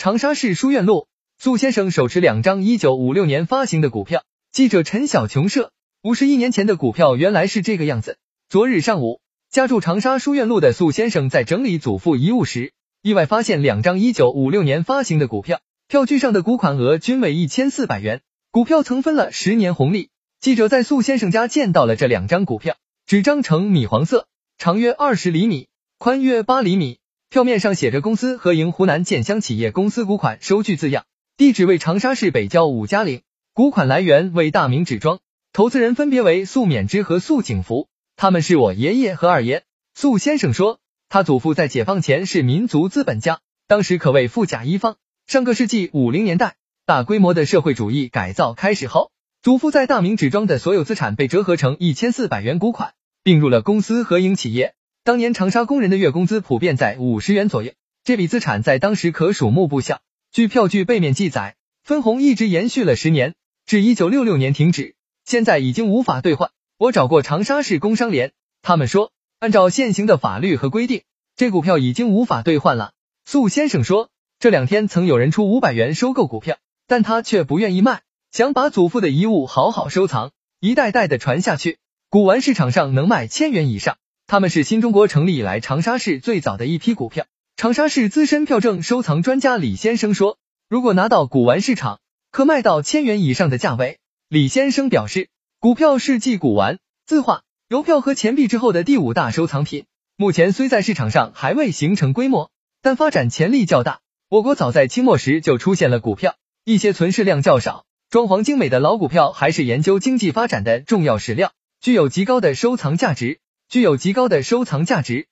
长沙市书院路，苏先生手持两张一九五六年发行的股票。记者陈小琼社，五十一年前的股票原来是这个样子。昨日上午，家住长沙书院路的苏先生在整理祖父遗物时，意外发现两张一九五六年发行的股票，票据上的股款额均为一千四百元，股票曾分了十年红利。记者在苏先生家见到了这两张股票，纸张呈米黄色，长约二十厘米，宽约八厘米。票面上写着“公司合营湖南建湘企业公司股款收据”字样，地址为长沙市北郊五家岭，股款来源为大明纸庄，投资人分别为苏勉之和苏景福，他们是我爷爷和二爷。苏先生说，他祖父在解放前是民族资本家，当时可谓富甲一方。上个世纪五零年代，大规模的社会主义改造开始后，祖父在大明纸庄的所有资产被折合成一千四百元股款，并入了公司合营企业。当年长沙工人的月工资普遍在五十元左右，这笔资产在当时可数目不小。据票据背面记载，分红一直延续了十年，至一九六六年停止，现在已经无法兑换。我找过长沙市工商联，他们说，按照现行的法律和规定，这股票已经无法兑换了。苏先生说，这两天曾有人出五百元收购股票，但他却不愿意卖，想把祖父的遗物好好收藏，一代代的传下去。古玩市场上能卖千元以上。他们是新中国成立以来长沙市最早的一批股票。长沙市资深票证收藏专家李先生说，如果拿到古玩市场，可卖到千元以上的价位。李先生表示，股票是继古玩、字画、邮票和钱币之后的第五大收藏品。目前虽在市场上还未形成规模，但发展潜力较大。我国早在清末时就出现了股票，一些存世量较少、装潢精美的老股票，还是研究经济发展的重要史料，具有极高的收藏价值。具有极高的收藏价值。